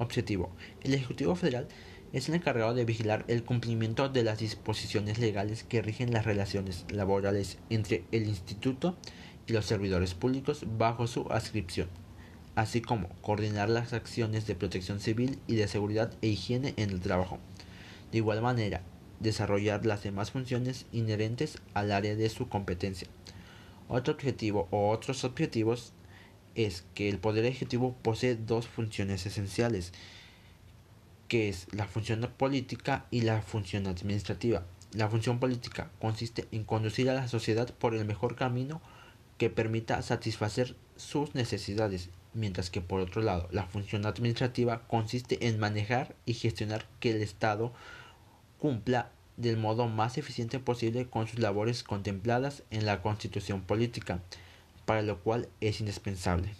Objetivo. El Ejecutivo Federal es el encargado de vigilar el cumplimiento de las disposiciones legales que rigen las relaciones laborales entre el instituto y los servidores públicos bajo su adscripción, así como coordinar las acciones de protección civil y de seguridad e higiene en el trabajo. De igual manera, desarrollar las demás funciones inherentes al área de su competencia. Otro objetivo o otros objetivos es que el Poder Ejecutivo posee dos funciones esenciales, que es la función política y la función administrativa. La función política consiste en conducir a la sociedad por el mejor camino que permita satisfacer sus necesidades, mientras que por otro lado la función administrativa consiste en manejar y gestionar que el Estado cumpla del modo más eficiente posible con sus labores contempladas en la constitución política, para lo cual es indispensable.